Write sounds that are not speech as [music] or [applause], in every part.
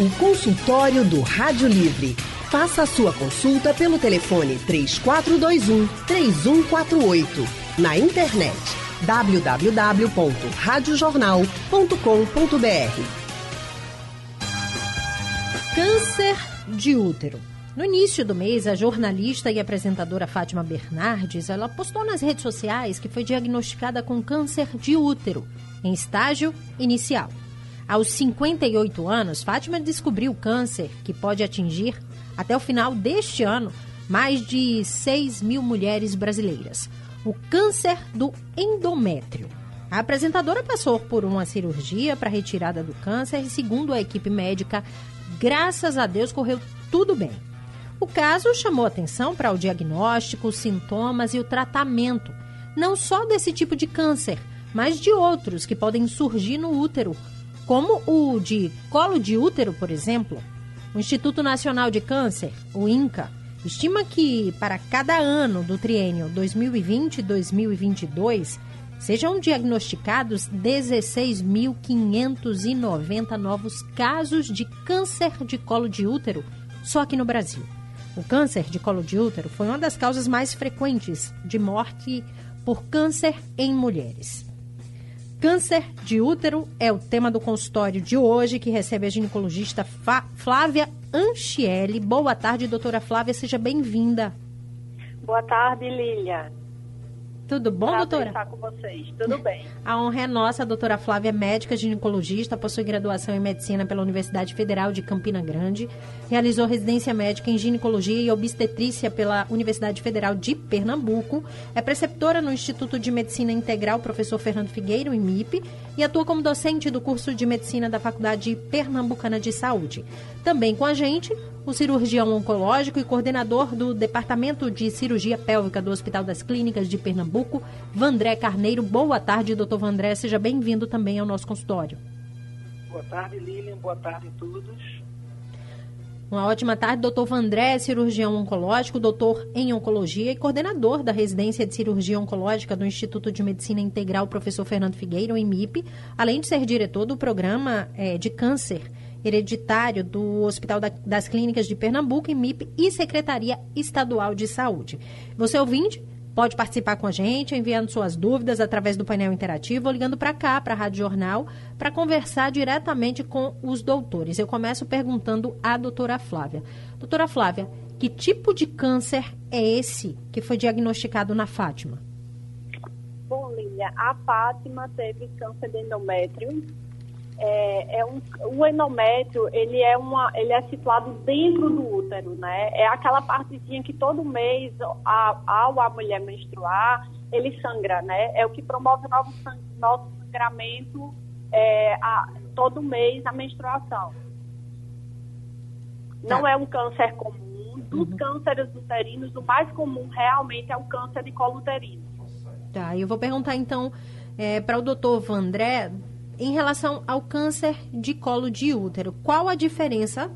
O consultório do Rádio Livre. Faça a sua consulta pelo telefone 3421 3148. Na internet www.radiojornal.com.br. Câncer de útero. No início do mês, a jornalista e apresentadora Fátima Bernardes, ela postou nas redes sociais que foi diagnosticada com câncer de útero, em estágio inicial. Aos 58 anos, Fátima descobriu câncer que pode atingir, até o final deste ano, mais de 6 mil mulheres brasileiras. O câncer do endométrio. A apresentadora passou por uma cirurgia para retirada do câncer e, segundo a equipe médica, graças a Deus correu tudo bem. O caso chamou atenção para o diagnóstico, os sintomas e o tratamento, não só desse tipo de câncer, mas de outros que podem surgir no útero, como o de colo de útero, por exemplo. O Instituto Nacional de Câncer, o INCA, estima que para cada ano do triênio 2020-2022 sejam diagnosticados 16.590 novos casos de câncer de colo de útero só aqui no Brasil. O câncer de colo de útero foi uma das causas mais frequentes de morte por câncer em mulheres. Câncer de útero é o tema do consultório de hoje, que recebe a ginecologista Flávia Anchiele. Boa tarde, doutora Flávia, seja bem-vinda. Boa tarde, Lília. Tudo bom, Prazer doutora? estar com vocês. Tudo bem. A honra é nossa. A doutora Flávia é médica ginecologista, possui graduação em medicina pela Universidade Federal de Campina Grande, realizou residência médica em ginecologia e obstetrícia pela Universidade Federal de Pernambuco, é preceptora no Instituto de Medicina Integral Professor Fernando Figueiro, MIP, e atua como docente do curso de medicina da Faculdade Pernambucana de Saúde. Também com a gente, o cirurgião oncológico e coordenador do Departamento de Cirurgia Pélvica do Hospital das Clínicas de Pernambuco, Vandré Carneiro. Boa tarde, doutor Vandré. Seja bem-vindo também ao nosso consultório. Boa tarde, Lilian. Boa tarde a todos. Uma ótima tarde, doutor Vandré, cirurgião oncológico, doutor em oncologia e coordenador da residência de cirurgia oncológica do Instituto de Medicina Integral Professor Fernando Figueiro, em MIP, além de ser diretor do programa é, de câncer hereditário do Hospital das Clínicas de Pernambuco, MIP, e Secretaria Estadual de Saúde. Você ouvinte, pode participar com a gente, enviando suas dúvidas através do painel interativo ou ligando para cá, para a Rádio Jornal, para conversar diretamente com os doutores. Eu começo perguntando à doutora Flávia. Doutora Flávia, que tipo de câncer é esse que foi diagnosticado na Fátima? Bom, Lília, a Fátima teve câncer de endométrio é, é um, o endométrio ele é uma ele é situado dentro do útero né? É aquela partezinha que todo mês a, ao a mulher menstruar ele sangra né? É o que promove o nosso, nosso sangramento é, a, todo mês a menstruação. Não tá. é um câncer comum. Dos uhum. cânceres uterinos o mais comum realmente é o câncer de colo uterino. Tá eu vou perguntar então é, para o doutor Vandré em relação ao câncer de colo de útero, qual a diferença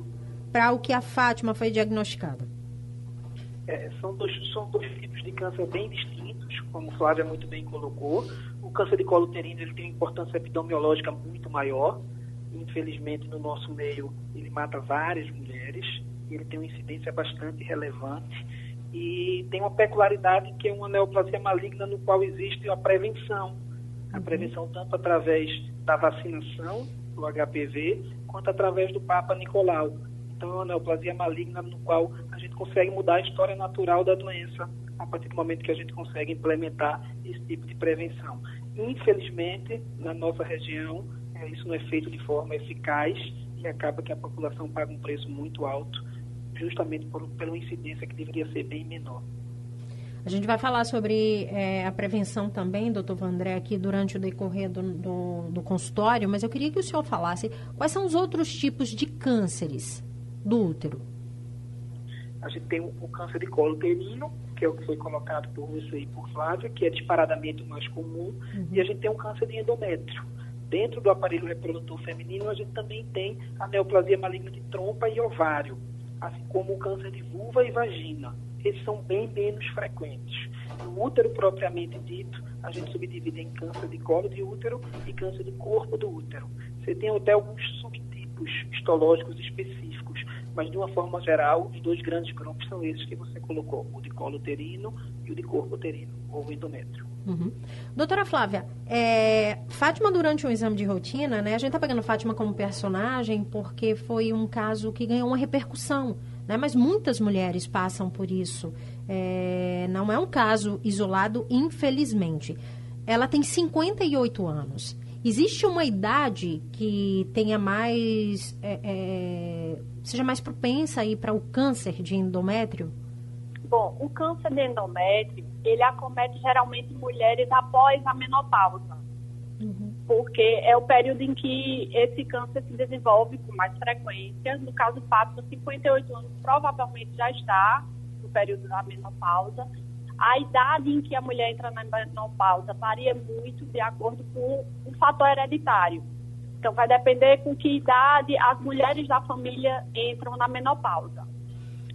para o que a Fátima foi diagnosticada? É, são, dois, são dois tipos de câncer bem distintos, como Flávia muito bem colocou. O câncer de colo uterino ele tem uma importância epidemiológica muito maior. Infelizmente, no nosso meio, ele mata várias mulheres. Ele tem uma incidência bastante relevante e tem uma peculiaridade que é uma neoplasia maligna no qual existe a prevenção. A uhum. prevenção tanto através da vacinação do HPV, quanto através do Papa Nicolau. Então, é uma neoplasia maligna no qual a gente consegue mudar a história natural da doença a partir do momento que a gente consegue implementar esse tipo de prevenção. Infelizmente, na nossa região, é, isso não é feito de forma eficaz e acaba que a população paga um preço muito alto, justamente por, pela incidência que deveria ser bem menor. A gente vai falar sobre é, a prevenção também, doutor Vandré, aqui durante o decorrer do, do, do, consultório, mas eu queria que o senhor falasse quais são os outros tipos de cânceres do útero. A gente tem o, o câncer de colo uterino, que é o que foi colocado por você e por Flávia, que é disparadamente o mais comum, uhum. e a gente tem o câncer de endométrio. Dentro do aparelho reprodutor feminino, a gente também tem a neoplasia maligna de trompa e ovário, assim como o câncer de vulva e vagina esses são bem menos frequentes. No útero propriamente dito, a gente subdivide em câncer de colo de útero e câncer de corpo do útero. Você tem até alguns subtipos histológicos específicos. Mas, de uma forma geral, os dois grandes grupos são esses que você colocou, o de colo uterino e o de corpo uterino, ou endométrio. Uhum. Doutora Flávia, é, Fátima, durante um exame de rotina, né, a gente está pegando Fátima como personagem porque foi um caso que ganhou uma repercussão, né, mas muitas mulheres passam por isso. É, não é um caso isolado, infelizmente. Ela tem 58 anos. Existe uma idade que tenha mais. É, é, seja mais propensa aí para o câncer de endométrio? Bom, o câncer de endométrio, ele acomete geralmente mulheres após a menopausa. Porque é o período em que esse câncer se desenvolve com mais frequência. No caso Fátima, 58 anos, provavelmente já está no período da menopausa. A idade em que a mulher entra na menopausa varia muito de acordo com o fator hereditário. Então, vai depender com que idade as mulheres da família entram na menopausa.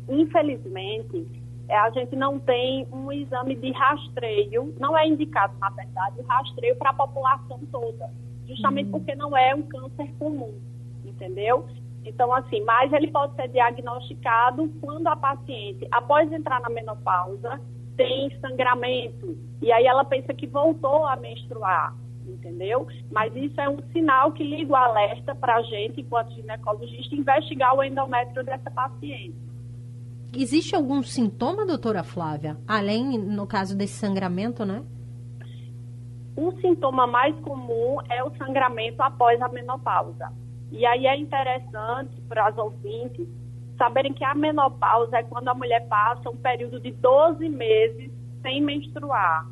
Infelizmente, a gente não tem um exame de rastreio, não é indicado, na verdade, o rastreio para a população toda, justamente uhum. porque não é um câncer comum, entendeu? Então, assim, mas ele pode ser diagnosticado quando a paciente, após entrar na menopausa, tem sangramento. E aí ela pensa que voltou a menstruar, entendeu? Mas isso é um sinal que liga o alerta para a gente, enquanto ginecologista, investigar o endométrio dessa paciente. Existe algum sintoma, doutora Flávia, além, no caso desse sangramento, né? Um sintoma mais comum é o sangramento após a menopausa. E aí é interessante para as ouvintes saberem que a menopausa é quando a mulher passa um período de 12 meses sem menstruar.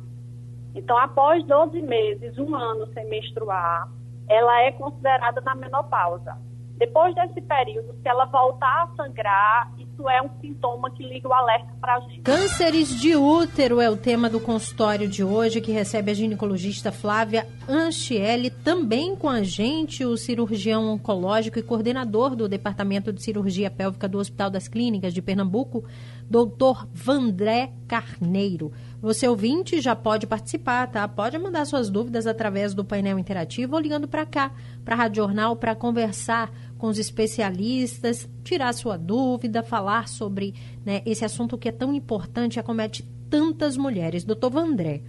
Então, após 12 meses, um ano sem menstruar, ela é considerada na menopausa. Depois desse período, se ela voltar a sangrar, isso é um sintoma que liga o alerta para a gente. Cânceres de útero é o tema do consultório de hoje, que recebe a ginecologista Flávia Anchiele, também com a gente o cirurgião oncológico e coordenador do Departamento de Cirurgia Pélvica do Hospital das Clínicas de Pernambuco, doutor Vandré Carneiro. Você ouvinte já pode participar, tá? Pode mandar suas dúvidas através do painel interativo ou ligando para cá, para a Rádio Jornal, para conversar com os especialistas, tirar sua dúvida, falar sobre né, esse assunto que é tão importante acomete tantas mulheres. Doutor Vandré,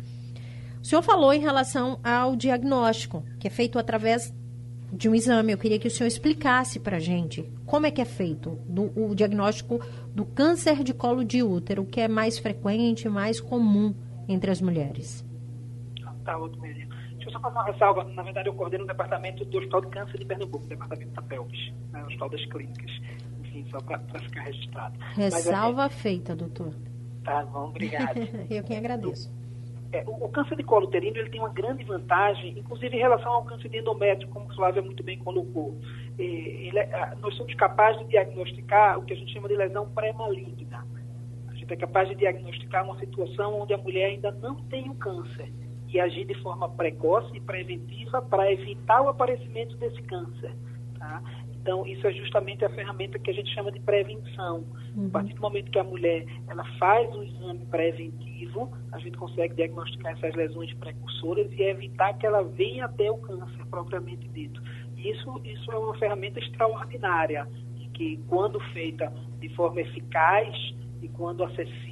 o senhor falou em relação ao diagnóstico, que é feito através de um exame. Eu queria que o senhor explicasse para a gente como é que é feito do, o diagnóstico do câncer de colo de útero, que é mais frequente, mais comum entre as mulheres. Tá, outro eu só fazer uma ressalva. Na verdade, eu coordeno o departamento do Hospital de Câncer de Pernambuco, departamento da Pelvis, né, o Hospital das Clínicas. Enfim, só para ficar registrado. Ressalva Mas, é, feita, doutor. Tá bom, obrigado. [laughs] eu quem agradeço. É, o, o, câncer de colo uterino ele tem uma grande vantagem, inclusive em relação ao câncer de endométrio, como o Flávia muito bem colocou. Ele, é, nós somos capazes de diagnosticar o que a gente chama de lesão pré-maligna. A gente é capaz de diagnosticar uma situação onde a mulher ainda não tem o câncer e agir de forma precoce e preventiva para evitar o aparecimento desse câncer. Tá? Então, isso é justamente a ferramenta que a gente chama de prevenção. Uhum. A partir do momento que a mulher ela faz o exame preventivo, a gente consegue diagnosticar essas lesões precursoras e evitar que ela venha até o câncer propriamente dito. Isso, isso é uma ferramenta extraordinária, que quando feita de forma eficaz e quando acessível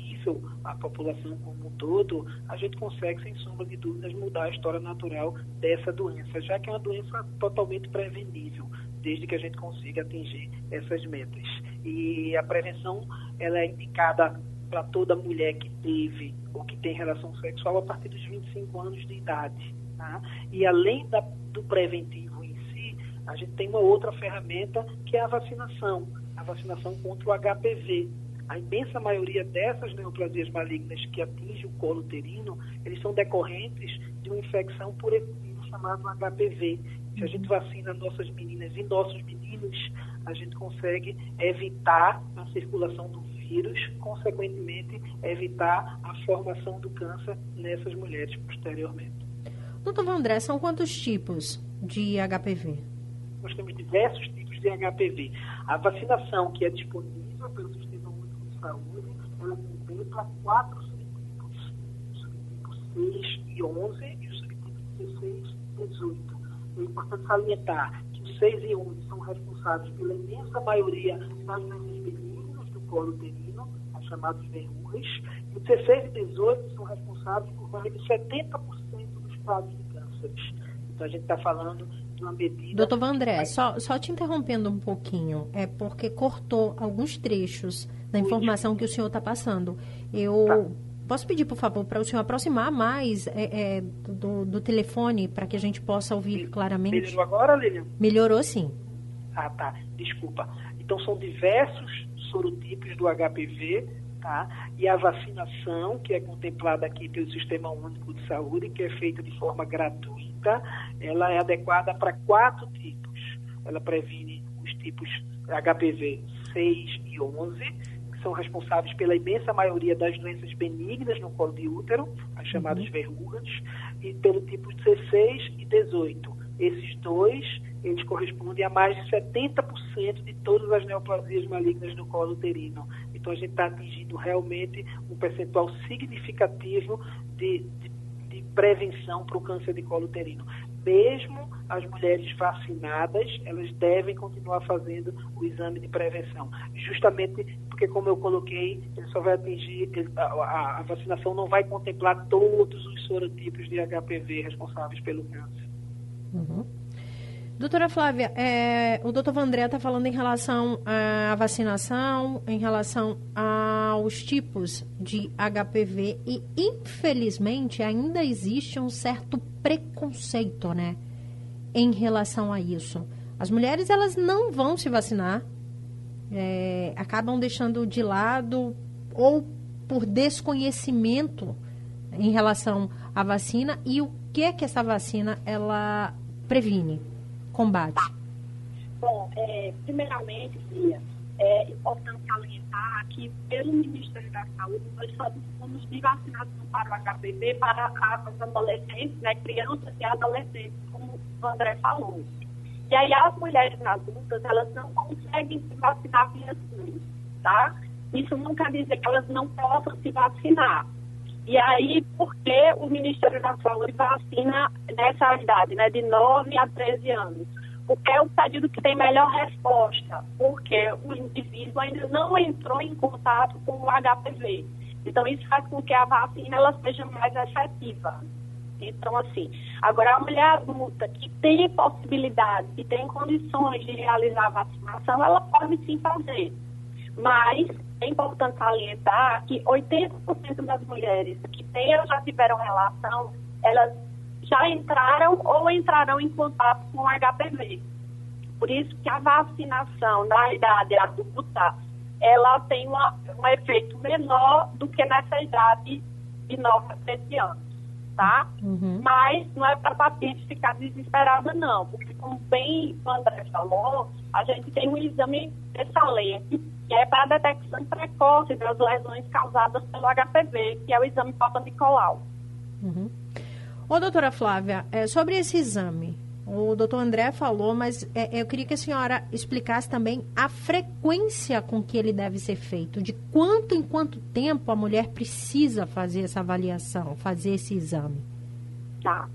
à população como um todo, a gente consegue, sem sombra de dúvidas, mudar a história natural dessa doença, já que é uma doença totalmente prevenível desde que a gente consiga atingir essas metas. E a prevenção ela é indicada para toda mulher que teve ou que tem relação sexual a partir dos 25 anos de idade. Tá? E além da, do preventivo em si, a gente tem uma outra ferramenta que é a vacinação, a vacinação contra o HPV. A imensa maioria dessas neoplasias malignas que atingem o colo uterino, eles são decorrentes de uma infecção por vírus chamado HPV, se a gente vacina nossas meninas e nossos meninos, a gente consegue evitar a circulação do vírus, consequentemente, evitar a formação do câncer nessas mulheres posteriormente. Doutor Vandré, são quantos tipos de HPV? Nós temos diversos tipos de HPV. A vacinação que é disponível pelo Sistema Saúde, ela contempla quatro subtipos. O subtipo 6 e 11 e o subtipo 16 e 18 é importante salientar que os 6 e 11 são responsáveis pela imensa maioria das doenças benignas do colo uterino, as chamadas verrugas, e os 16 e 18 são responsáveis por mais de 70% dos quadros de cânceres. Então a gente está falando. Doutor Vandré, só, só te interrompendo um pouquinho, é porque cortou alguns trechos da informação que o senhor está passando. Eu. Tá Posso pedir, por favor, para o senhor aproximar mais é, é, do, do, telefone para que a gente possa ouvir claramente? Melhorou agora, Lilian? Melhorou, sim. Ah, tá. Desculpa. Então, são diversos sorotipos do HPV, tá? E a vacinação, que é contemplada aqui pelo Sistema Único de Saúde, que é feita de forma gratuita, ela é adequada para quatro tipos. Ela previne os tipos HPV 6 e 11, são responsáveis pela imensa maioria das doenças benignas no colo de útero, as chamadas uhum. verrugas, e pelo tipo 16 e 18. Esses dois, eles correspondem a mais de 70% de todas as neoplasias malignas no colo uterino. Então, a gente está atingindo realmente um percentual significativo de, de, de prevenção para o câncer de colo uterino mesmo as mulheres vacinadas, elas devem continuar fazendo o exame de prevenção. Justamente porque, como eu coloquei, ele só vai atingir, a, vacinação não vai contemplar todos os sorotipos de HPV responsáveis pelo câncer. Uhum. Doutora Flávia, é, o doutor Vandré está falando em relação à vacinação, em relação aos tipos de HPV e, infelizmente, ainda existe um certo preconceito, né, em relação a isso. As mulheres, elas não vão se vacinar, é, acabam deixando de lado ou por desconhecimento em relação à vacina e o que é que essa vacina ela previne, combate. Bom, é, primeiramente, é importante salientar que, pelo Ministério da Saúde, nós somos de vacinação para o HPV para as adolescentes, né, crianças e adolescentes, como o André falou. E aí as mulheres adultas, elas não conseguem se vacinar via SUS, tá? Isso não quer dizer que elas não possam se vacinar. E aí, por que o Ministério da Saúde vacina nessa idade, né, de 9 a 13 anos? Porque é o pedido que tem melhor resposta, porque o indivíduo ainda não entrou em contato com o HPV. Então, isso faz com que a vacina ela seja mais efetiva. Então, assim, agora a mulher adulta que tem possibilidade, que tem condições de realizar a vacinação, ela pode sim fazer. Mas é importante salientar que 80% das mulheres que têm já tiveram relação, elas já entraram ou entrarão em contato com o HPV. Por isso que a vacinação na idade adulta, ela tem uma, um efeito menor do que nessa idade de 9 a 13 anos, tá? Uhum. Mas não é para a paciente ficar desesperada, não, porque como bem o André falou, a gente tem um exame excelente, que é para a detecção precoce das lesões causadas pelo HPV, que é o exame Papa Nicolau. Uhum. Ô, doutora Flávia, é, sobre esse exame, o doutor André falou, mas é, eu queria que a senhora explicasse também a frequência com que ele deve ser feito, de quanto em quanto tempo a mulher precisa fazer essa avaliação, fazer esse exame. Tá.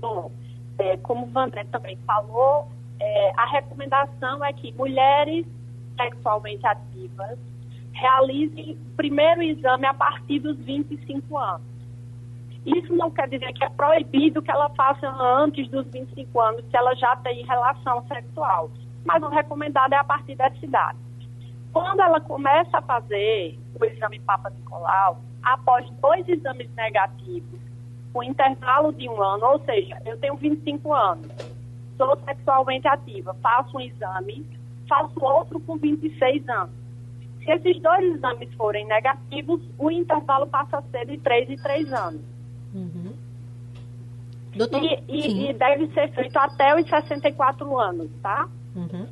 Bom, é, como o André também falou, é, a recomendação é que mulheres sexualmente ativas realizem o primeiro exame a partir dos 25 anos. Isso não quer dizer que é proibido que ela faça antes dos 25 anos, se ela já tem relação sexual. Mas o recomendado é a partir dessa idade. Quando ela começa a fazer o exame Papa Nicolau, após dois exames negativos, com intervalo de um ano, ou seja, eu tenho 25 anos, sou sexualmente ativa, faço um exame, faço outro com 26 anos. Se esses dois exames forem negativos, o intervalo passa a ser de 3 e 3 anos. Uhum. Doutor, e, e, e, deve ser feito até os 64 anos, tá? Uhum.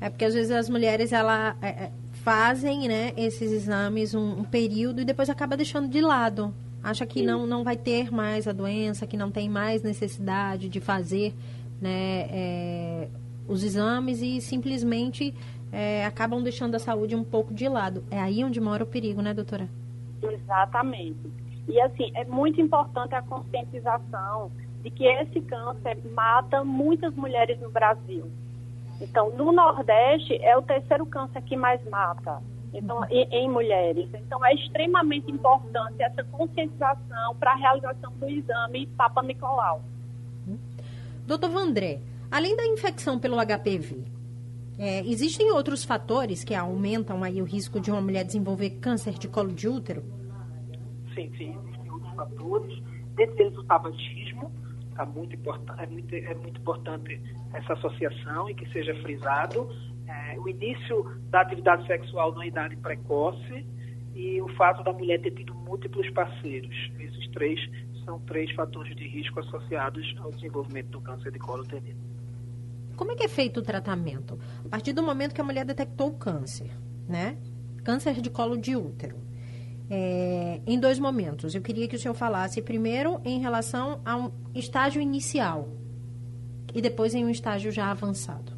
É porque às vezes as mulheres ela, é, é, fazem né, esses exames um, um, período e depois acaba deixando de lado. Acha que não, não vai ter mais a doença, que não tem mais necessidade de fazer né, é, os exames e simplesmente é, acabam deixando a saúde um pouco de lado. É aí onde mora o perigo, né, doutora? Exatamente. E assim, é muito importante a conscientização de que esse câncer mata muitas mulheres no Brasil. Então, no Nordeste, é o terceiro câncer que mais mata então, em, mulheres. Então, é extremamente importante essa conscientização para a realização do exame Papa Nicolau. Doutor Vandré, além da infecção pelo HPV, é, existem outros fatores que aumentam aí o risco de uma mulher desenvolver câncer de colo de útero? Sim, existem outros fatores. Dentre eles o tabagismo, tá muito é, muito, é muito importante essa associação e que seja frisado. É, o início da atividade sexual na idade precoce e o fato da mulher ter tido múltiplos parceiros. Esses três são três fatores de risco associados ao desenvolvimento do câncer de colo uterino. Como é que é feito o tratamento? A partir do momento que a mulher detectou o câncer, né? Câncer de colo de útero. É, em dois momentos. Eu queria que o senhor falasse primeiro em relação a um estágio inicial e depois em um estágio já avançado.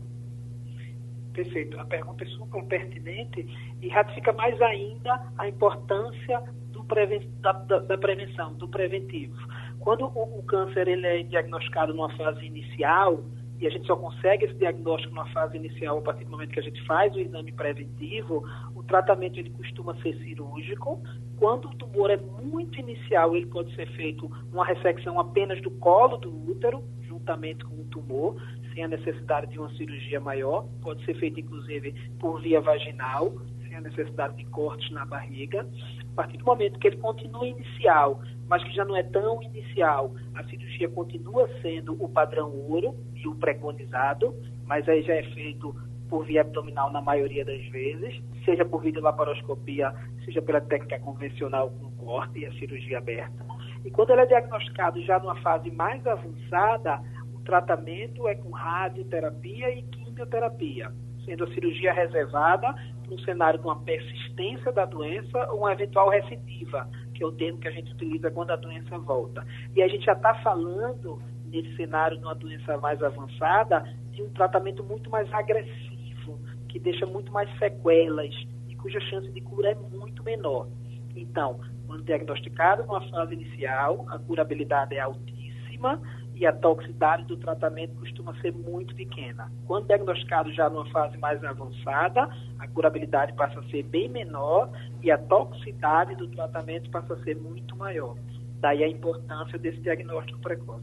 Perfeito. A pergunta é super pertinente e ratifica mais ainda a importância preven da, da, da, prevenção, do preventivo. Quando o, o, câncer ele é diagnosticado numa fase inicial, e a gente só consegue esse diagnóstico numa fase inicial a partir do momento que a gente faz o exame preventivo, o tratamento ele costuma ser cirúrgico. Quando o tumor é muito inicial, ele pode ser feito uma ressecção apenas do colo do útero, juntamente com o tumor, sem a necessidade de uma cirurgia maior. Pode ser feito, inclusive, por via vaginal, sem a necessidade de cortes na barriga. A partir do momento que ele continua inicial, mas que já não é tão inicial, a cirurgia continua sendo o padrão ouro e o preconizado, mas aí já é feito por via abdominal na maioria das vezes, seja por videolaparoscopia, seja pela técnica convencional com corte e a cirurgia aberta. E quando ele é diagnosticado já numa fase mais avançada, o tratamento é com radioterapia e quimioterapia, sendo a cirurgia reservada para um cenário de uma persistência da doença ou uma eventual recidiva, que é o termo que a gente utiliza quando a doença volta. E a gente já está falando, nesse cenário de uma doença mais avançada, de um tratamento muito mais agressivo, que deixa muito mais sequelas e cuja chance de cura é muito menor. Então, quando diagnosticado numa fase inicial, a curabilidade é altíssima, e a toxicidade do tratamento costuma ser muito pequena. Quando diagnosticado já numa fase mais avançada, a curabilidade passa a ser bem menor e a toxicidade do tratamento passa a ser muito maior. Daí a importância desse diagnóstico precoce.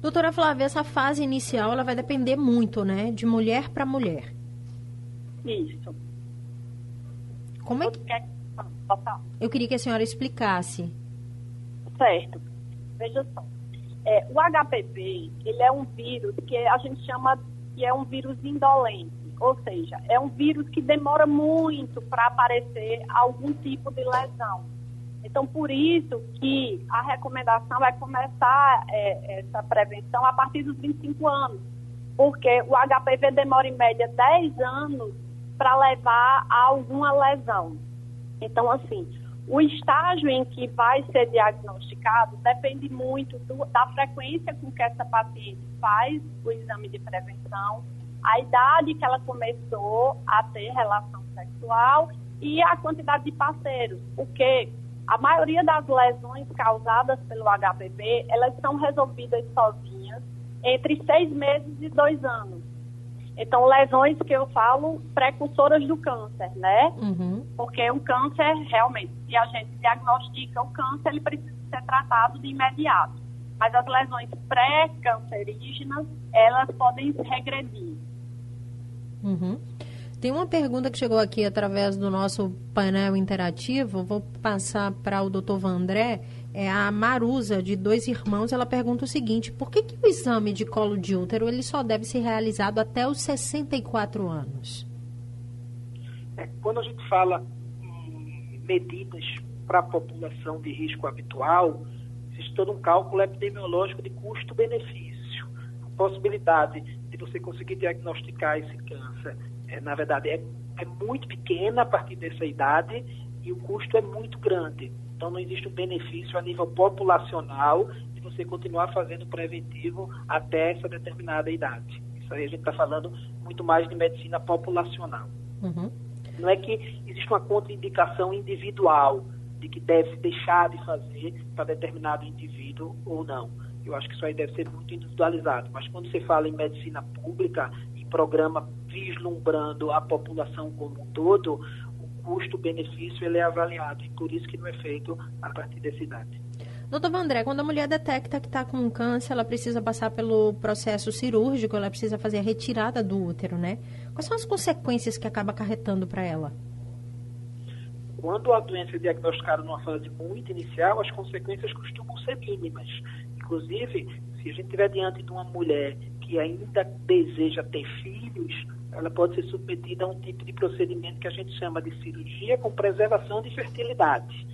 Doutora Flávia, essa fase inicial ela vai depender muito, né, de mulher para mulher. Isso. Como é que... Eu queria que a senhora explicasse. Certo. Veja só. É, o HPV, ele é um vírus que a gente chama que é um vírus indolente, ou seja, é um vírus que demora muito para aparecer algum tipo de lesão. Então, por isso que a recomendação é começar é, essa prevenção a partir dos 25 anos, porque o HPV demora em média 10 anos para levar a alguma lesão. Então, assim, o estágio em que vai ser diagnosticado depende muito do, da frequência com que essa paciente faz o exame de prevenção, a idade que ela começou a ter relação sexual e a quantidade de parceiros, porque a maioria das lesões causadas pelo HPV, elas são resolvidas sozinhas entre seis meses e dois anos. Então, lesões que eu falo precursoras do câncer, né? Uhum. Porque o câncer, realmente, se a gente diagnostica o câncer, ele precisa ser tratado de imediato. Mas as lesões pré-cancerígenas, elas podem regredir. Uhum. Tem uma pergunta que chegou aqui através do nosso painel interativo. Vou passar para o doutor Vandré é a Marusa, de dois irmãos, ela pergunta o seguinte: por que, que o exame de colo de útero ele só deve ser realizado até os 64 anos? É, quando a gente fala em medidas para a população de risco habitual, existe todo um cálculo epidemiológico de custo-benefício. A possibilidade de você conseguir diagnosticar esse câncer, é, na verdade, é, é muito pequena a partir dessa idade e o custo é muito grande. Então, não existe um benefício a nível populacional de você continuar fazendo preventivo até essa determinada idade. Isso aí a gente está falando muito mais de medicina populacional. Uhum. Não é que existe uma contraindicação individual de que deve deixar de fazer para determinado indivíduo ou não. Eu acho que isso aí deve ser muito individualizado. Mas quando você fala em medicina pública, programa vislumbrando a população como um todo, custo-benefício ele é avaliado e por isso que não é feito a partir dessa idade. Doutor Vandré, quando a mulher detecta que está com câncer, ela precisa passar pelo processo cirúrgico, ela precisa fazer a retirada do útero, né? Quais são as consequências que acaba acarretando para ela? Quando a doença é diagnosticada numa fase muito inicial, as consequências costumam ser mínimas. Inclusive, se a gente estiver diante de uma mulher que ainda deseja ter filhos, ela pode ser submetida a um tipo de procedimento que a gente chama de cirurgia com preservação de fertilidade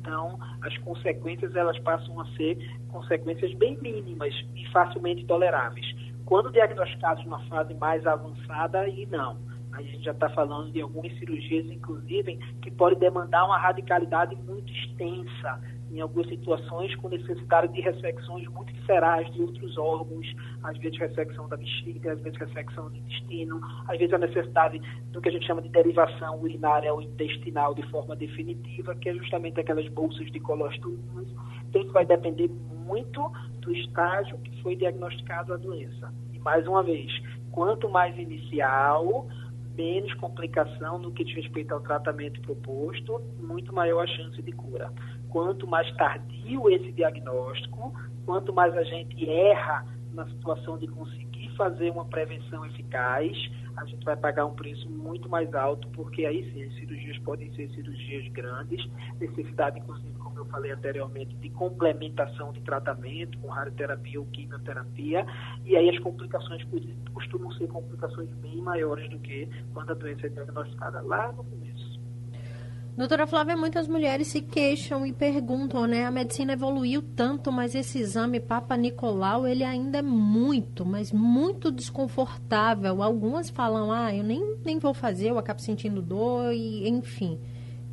então, as consequências elas passam a ser consequências bem mínimas e facilmente toleráveis. Quando diagnosticados numa fase mais avançada, aí não. A gente já está falando de algumas cirurgias, inclusive, que podem demandar uma radicalidade muito extensa em algumas situações com necessidade de ressecções muito viscerais de outros órgãos, às vezes ressecção da bexiga, às vezes ressecção do intestino, às vezes a necessidade do que a gente chama de derivação urinária ou intestinal de forma definitiva, que é justamente aquelas bolsas de colostomias. Então, isso vai depender muito do estágio que foi diagnosticado a doença. E, mais uma vez, quanto mais inicial, menos complicação no que diz respeito ao tratamento proposto, muito maior a chance de cura quanto mais tardio esse diagnóstico, quanto mais a gente erra na situação de conseguir fazer uma prevenção eficaz, a gente vai pagar um preço muito mais alto, porque aí sim, as cirurgias podem ser cirurgias grandes, necessidade, inclusive, como eu falei anteriormente, de complementação de tratamento com radioterapia ou quimioterapia, e aí as complicações costumam ser complicações bem maiores do que quando a doença é diagnosticada lá no começo. Doutora Flávia, muitas mulheres se queixam e perguntam, né? A medicina evoluiu tanto, mas esse exame Papa Nicolau, ele ainda é muito, mas muito desconfortável. Algumas falam, ah, eu nem, nem vou fazer, eu acabo sentindo dor e, enfim,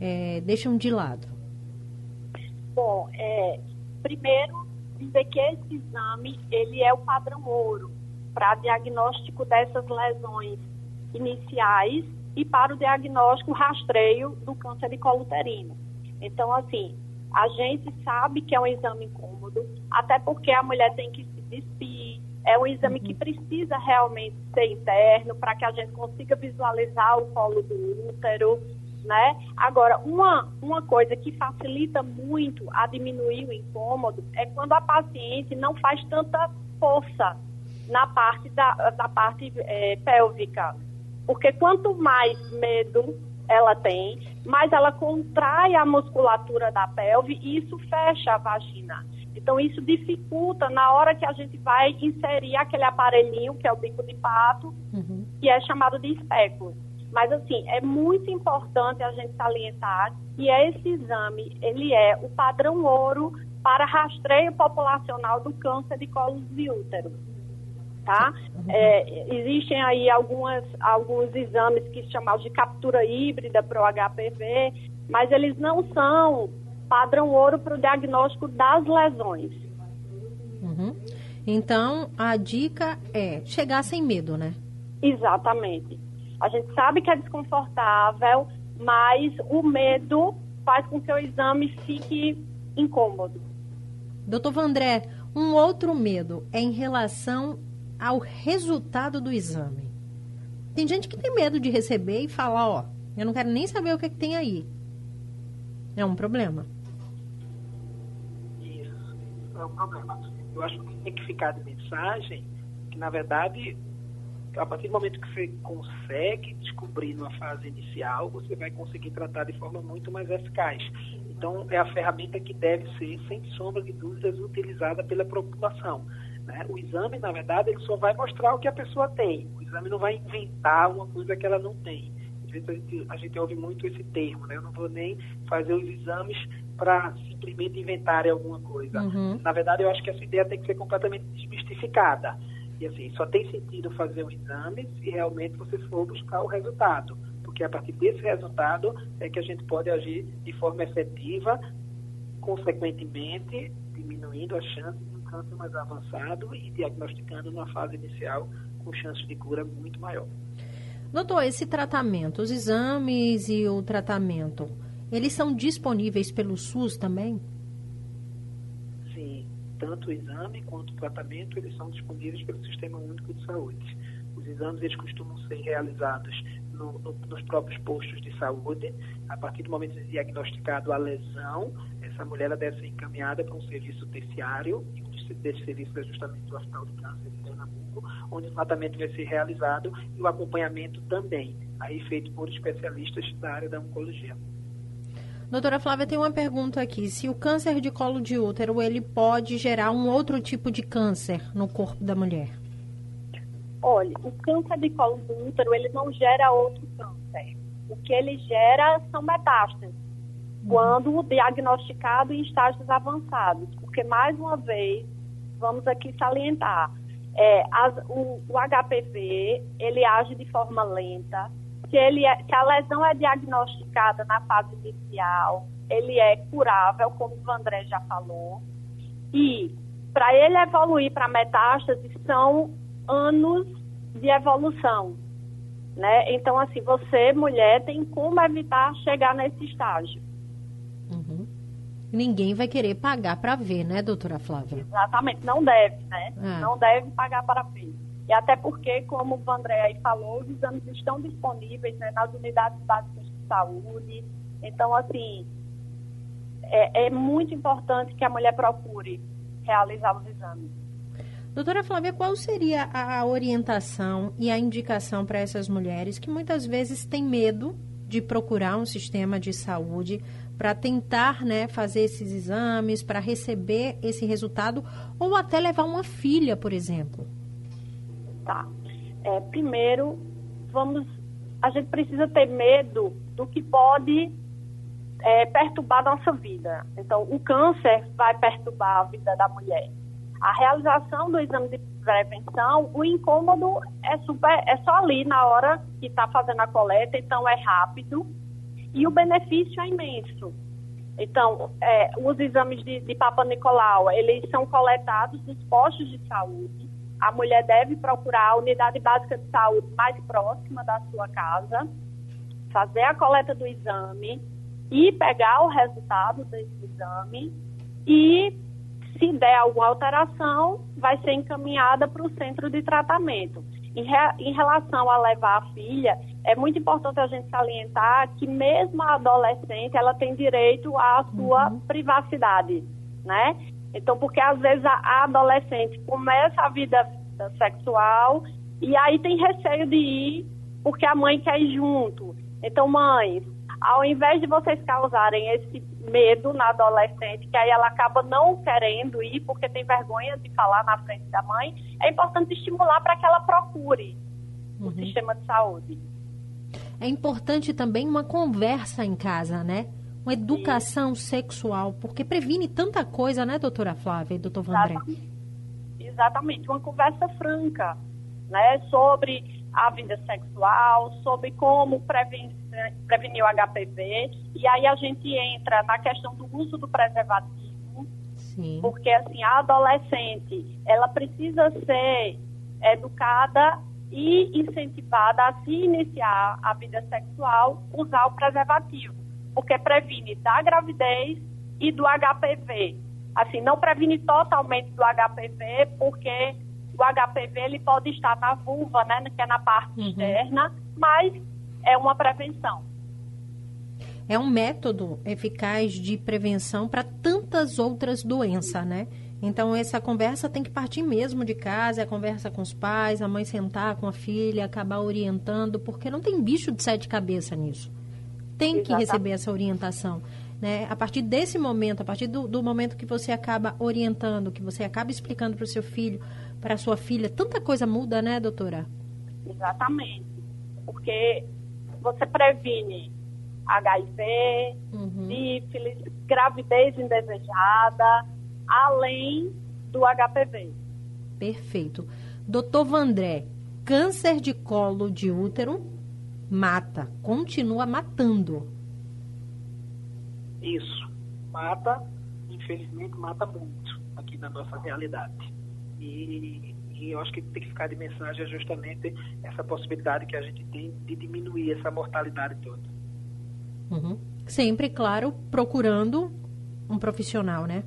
é, deixam de lado. Bom, é, primeiro, dizer que esse exame, ele é o padrão ouro para diagnóstico dessas lesões iniciais e para o diagnóstico rastreio do câncer de colo uterino. Então, assim, a gente sabe que é um exame incômodo, até porque a mulher tem que se despir, é um exame que uhum. precisa realmente ser interno para que a gente consiga visualizar o colo do útero, né? Agora, uma, uma coisa que facilita muito a diminuir o incômodo é quando a paciente não faz tanta força na parte da, da parte é, pélvica. Porque quanto mais medo ela tem, mais ela contrai a musculatura da pelve e isso fecha a vagina. Então, isso dificulta na hora que a gente vai inserir aquele aparelhinho, que é o bico de pato, uhum. que é chamado de espéculo. Mas, assim, é muito importante a gente salientar que esse exame, ele é o padrão ouro para rastreio populacional do câncer de colo de útero tá? É, existem aí algumas, alguns exames que se chamam de captura híbrida para o HPV, mas eles não são padrão ouro para o diagnóstico das lesões. Uhum. Então, a dica é chegar sem medo, né? Exatamente. A gente sabe que é desconfortável, mas o medo faz com que o exame fique incômodo. Doutor Vandré, um outro medo é em relação ao resultado do exame. Tem gente que tem medo de receber e falar, ó, eu não quero nem saber o que, é que tem aí. É um problema. Isso, é um problema. Eu acho que tem que ficar de mensagem que, na verdade, a partir do momento que você consegue descobrir numa fase inicial, você vai conseguir tratar de forma muito mais eficaz. Então, é a ferramenta que deve ser, sem sombra de dúvidas, utilizada pela população. Né? O exame, na verdade, ele só vai mostrar o que a pessoa tem. O exame não vai inventar uma coisa que ela não tem. Às vezes a gente, a gente ouve muito esse termo, né? Eu não vou nem fazer os exames para simplesmente inventar alguma coisa. Uhum. Na verdade, eu acho que essa ideia tem que ser completamente desmistificada. E assim, só tem sentido fazer o exame se realmente você for buscar o resultado. Porque a partir desse resultado é que a gente pode agir de forma efetiva, consequentemente diminuindo a chance de mais avançado e diagnosticando numa fase inicial com chance de cura muito maior. Doutor, esse tratamento, os exames e o tratamento, eles são disponíveis pelo SUS também? Sim, tanto o exame quanto o tratamento, eles são disponíveis pelo Sistema Único de Saúde. Os exames eles costumam ser realizados no, no, nos próprios postos de saúde. A partir do momento de diagnosticado a lesão, essa mulher deve ser encaminhada para um serviço terciário, e um desses serviços é justamente o Hospital de Câncer de Pernambuco, onde o tratamento vai ser realizado e o acompanhamento também, aí feito por especialistas da área da oncologia. Doutora Flávia, tem uma pergunta aqui. Se o câncer de colo de útero, ele pode gerar um outro tipo de câncer no corpo da mulher? Olha, o câncer de colo do útero, ele não gera outro câncer. O que ele gera são metástases. Quando diagnosticado em estágios avançados. Porque, mais uma vez, vamos aqui salientar, é, as, o, o HPV, ele age de forma lenta, se, ele é, se a lesão é diagnosticada na fase inicial, ele é curável, como o André já falou. E para ele evoluir para metástase, são anos de evolução. Né? Então, assim, você, mulher, tem como evitar chegar nesse estágio. Ninguém vai querer pagar para ver, né, doutora Flávia? Exatamente, não deve, né? É. Não deve pagar para ver. E até porque, como o André aí falou, os exames estão disponíveis né, nas unidades básicas de saúde. Então, assim, é, é muito importante que a mulher procure realizar os exames. Doutora Flávia, qual seria a orientação e a indicação para essas mulheres que muitas vezes têm medo de procurar um sistema de saúde para tentar né, fazer esses exames, para receber esse resultado, ou até levar uma filha, por exemplo? Tá. É, primeiro, vamos, a gente precisa ter medo do que pode é, perturbar a nossa vida. Então, o câncer vai perturbar a vida da mulher. A realização do exame de prevenção, o incômodo é, super, é só ali na hora que está fazendo a coleta, então é rápido e o benefício é imenso. Então, é, os exames de, de Papa Nicolau, eles são coletados nos postos de saúde a mulher deve procurar a unidade básica de saúde mais próxima da sua casa, fazer a coleta do exame e pegar o resultado desse exame e se der alguma alteração, vai ser encaminhada para o centro de tratamento. Em, re, em, relação a levar a filha, é muito importante a gente salientar que mesmo a adolescente, ela tem direito à sua uhum. privacidade, né? Então, porque às vezes a adolescente começa a vida sexual e aí tem receio de ir porque a mãe quer ir junto. Então, mães, ao invés de vocês causarem esse medo na adolescente, que aí ela acaba não querendo ir porque tem vergonha de falar na frente da mãe, é importante estimular para que ela procure uhum. o sistema de saúde. É importante também uma conversa em casa, né? uma educação Sim. sexual, porque previne tanta coisa, né, doutora Flávia e doutor Vandré? Exatamente. Exatamente, uma conversa franca, né, sobre a vida sexual, sobre como prevenir, prevenir o HPV, e aí a gente entra na questão do uso do preservativo, Sim. porque assim, a adolescente, ela precisa ser educada e incentivada a se iniciar a vida sexual, usar o preservativo porque previne da gravidez e do HPV. Assim, não previne totalmente do HPV, porque o HPV ele pode estar na vulva, né, que é na parte uhum. externa, mas é uma prevenção. É um método eficaz de prevenção para tantas outras doenças, né? Então, essa conversa tem que partir mesmo de casa, é a conversa com os pais, a mãe sentar com a filha, acabar orientando, porque não tem bicho de sete cabeças nisso tem que receber essa orientação. Né? A partir desse momento, a partir do, do momento que você acaba orientando, que você acaba explicando para o seu filho, para a sua filha, tanta coisa muda, né, doutora? Exatamente. Porque você previne HIV, uhum. sífilis, gravidez indesejada, além do HPV. Perfeito. Doutor Vandré, câncer de colo de útero mata, continua matando. Isso, mata, infelizmente mata muito aqui na nossa realidade. E, e eu acho que tem que ficar de mensagem é justamente essa possibilidade que a gente tem de diminuir essa mortalidade toda. Uhum. Sempre, claro, procurando um profissional, né?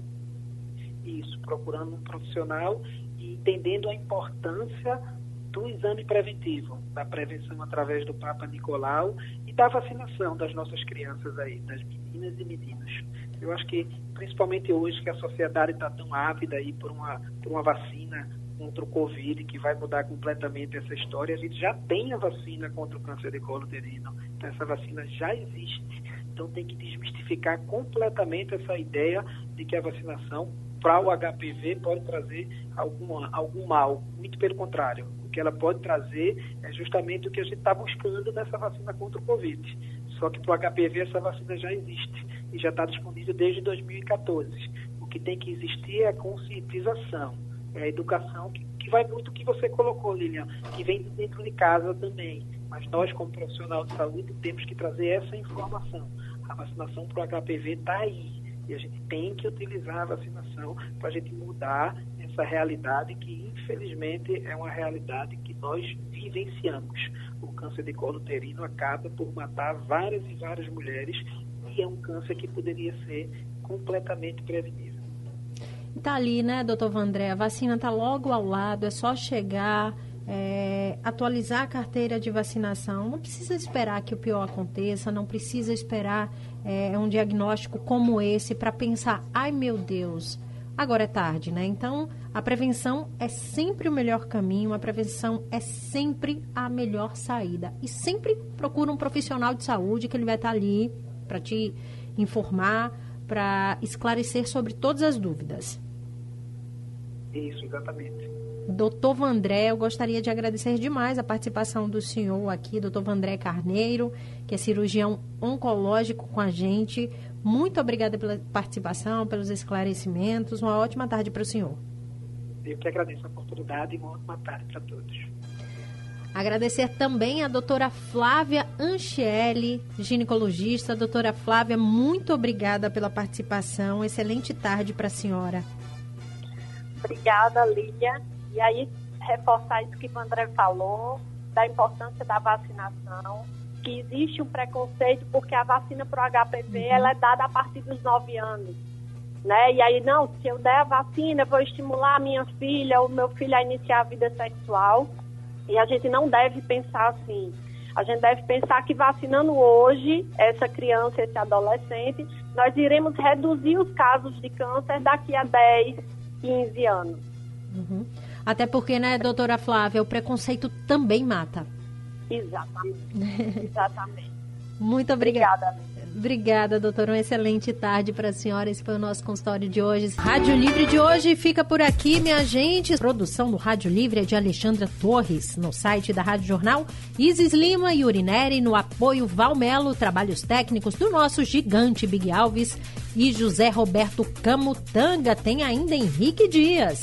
Isso, procurando um profissional e entendendo a importância do exame preventivo, da prevenção através do Papa Nicolau e da vacinação das nossas crianças aí, das meninas e meninos. Eu acho que, principalmente hoje, que a sociedade está tão ávida aí por uma, por uma vacina contra o Covid, que vai mudar completamente essa história. A gente já tem a vacina contra o câncer de colo uterino, então essa vacina já existe. Então tem que desmistificar completamente essa ideia de que a vacinação para o HPV pode trazer alguma, algum mal. Muito pelo contrário. O que ela pode trazer é justamente o que a gente está buscando nessa vacina contra o Covid. Só que para o HPV essa vacina já existe e já está disponível desde 2014. O que tem que existir é a conscientização, é a educação, que, que vai muito o que você colocou, Lilian, que vem dentro de casa também. Mas nós, como profissional de saúde, temos que trazer essa informação. A vacinação para o HPV está aí e a gente tem que utilizar a vacinação para a gente mudar essa realidade que, infelizmente, é uma realidade que nós vivenciamos. O câncer de colo uterino acaba por matar várias e várias mulheres e é um câncer que poderia ser completamente prevenível. Está ali, né, doutor Vandré? A vacina está logo ao lado, é só chegar é, atualizar a carteira de vacinação. Não precisa esperar que o pior aconteça, não precisa esperar é, um diagnóstico como esse para pensar, ai meu Deus, agora é tarde, né? Então, a prevenção é sempre o melhor caminho, a prevenção é sempre a melhor saída. E sempre procura um profissional de saúde que ele vai estar ali para te informar, para esclarecer sobre todas as dúvidas. Isso, exatamente. Doutor Vandré, eu gostaria de agradecer demais a participação do senhor aqui, doutor Vandré Carneiro, que é cirurgião oncológico com a gente. Muito obrigada pela participação, pelos esclarecimentos. Uma ótima tarde para o senhor. Eu que agradeço a oportunidade e uma ótima tarde para todos. Agradecer também a doutora Flávia Anchielli, ginecologista. Doutora Flávia, muito obrigada pela participação. Excelente tarde para a senhora. Obrigada, Lília. E aí, reforçar isso que o André falou, da importância da vacinação, que existe um preconceito porque a vacina para o HPV uhum. ela é dada a partir dos 9 anos. Né? E aí, não, se eu der a vacina, eu vou estimular a minha filha ou meu filho a iniciar a vida sexual. E a gente não deve pensar assim. A gente deve pensar que vacinando hoje essa criança, esse adolescente, nós iremos reduzir os casos de câncer daqui a 10, 15 anos. Uhum. Até porque, né, doutora Flávia, o preconceito também mata. Exatamente. [laughs] Exatamente. Muito obrigada. Obrigada. Obrigada, doutora. Uma excelente tarde para a senhora. Esse foi o nosso consultório de hoje. Rádio Livre de hoje fica por aqui, minha gente. A produção do Rádio Livre é de Alexandra Torres, no site da Rádio Jornal. Isis Lima e Urineri, no apoio Valmelo. Trabalhos técnicos do nosso gigante Big Alves e José Roberto Camutanga. Tem ainda Henrique Dias.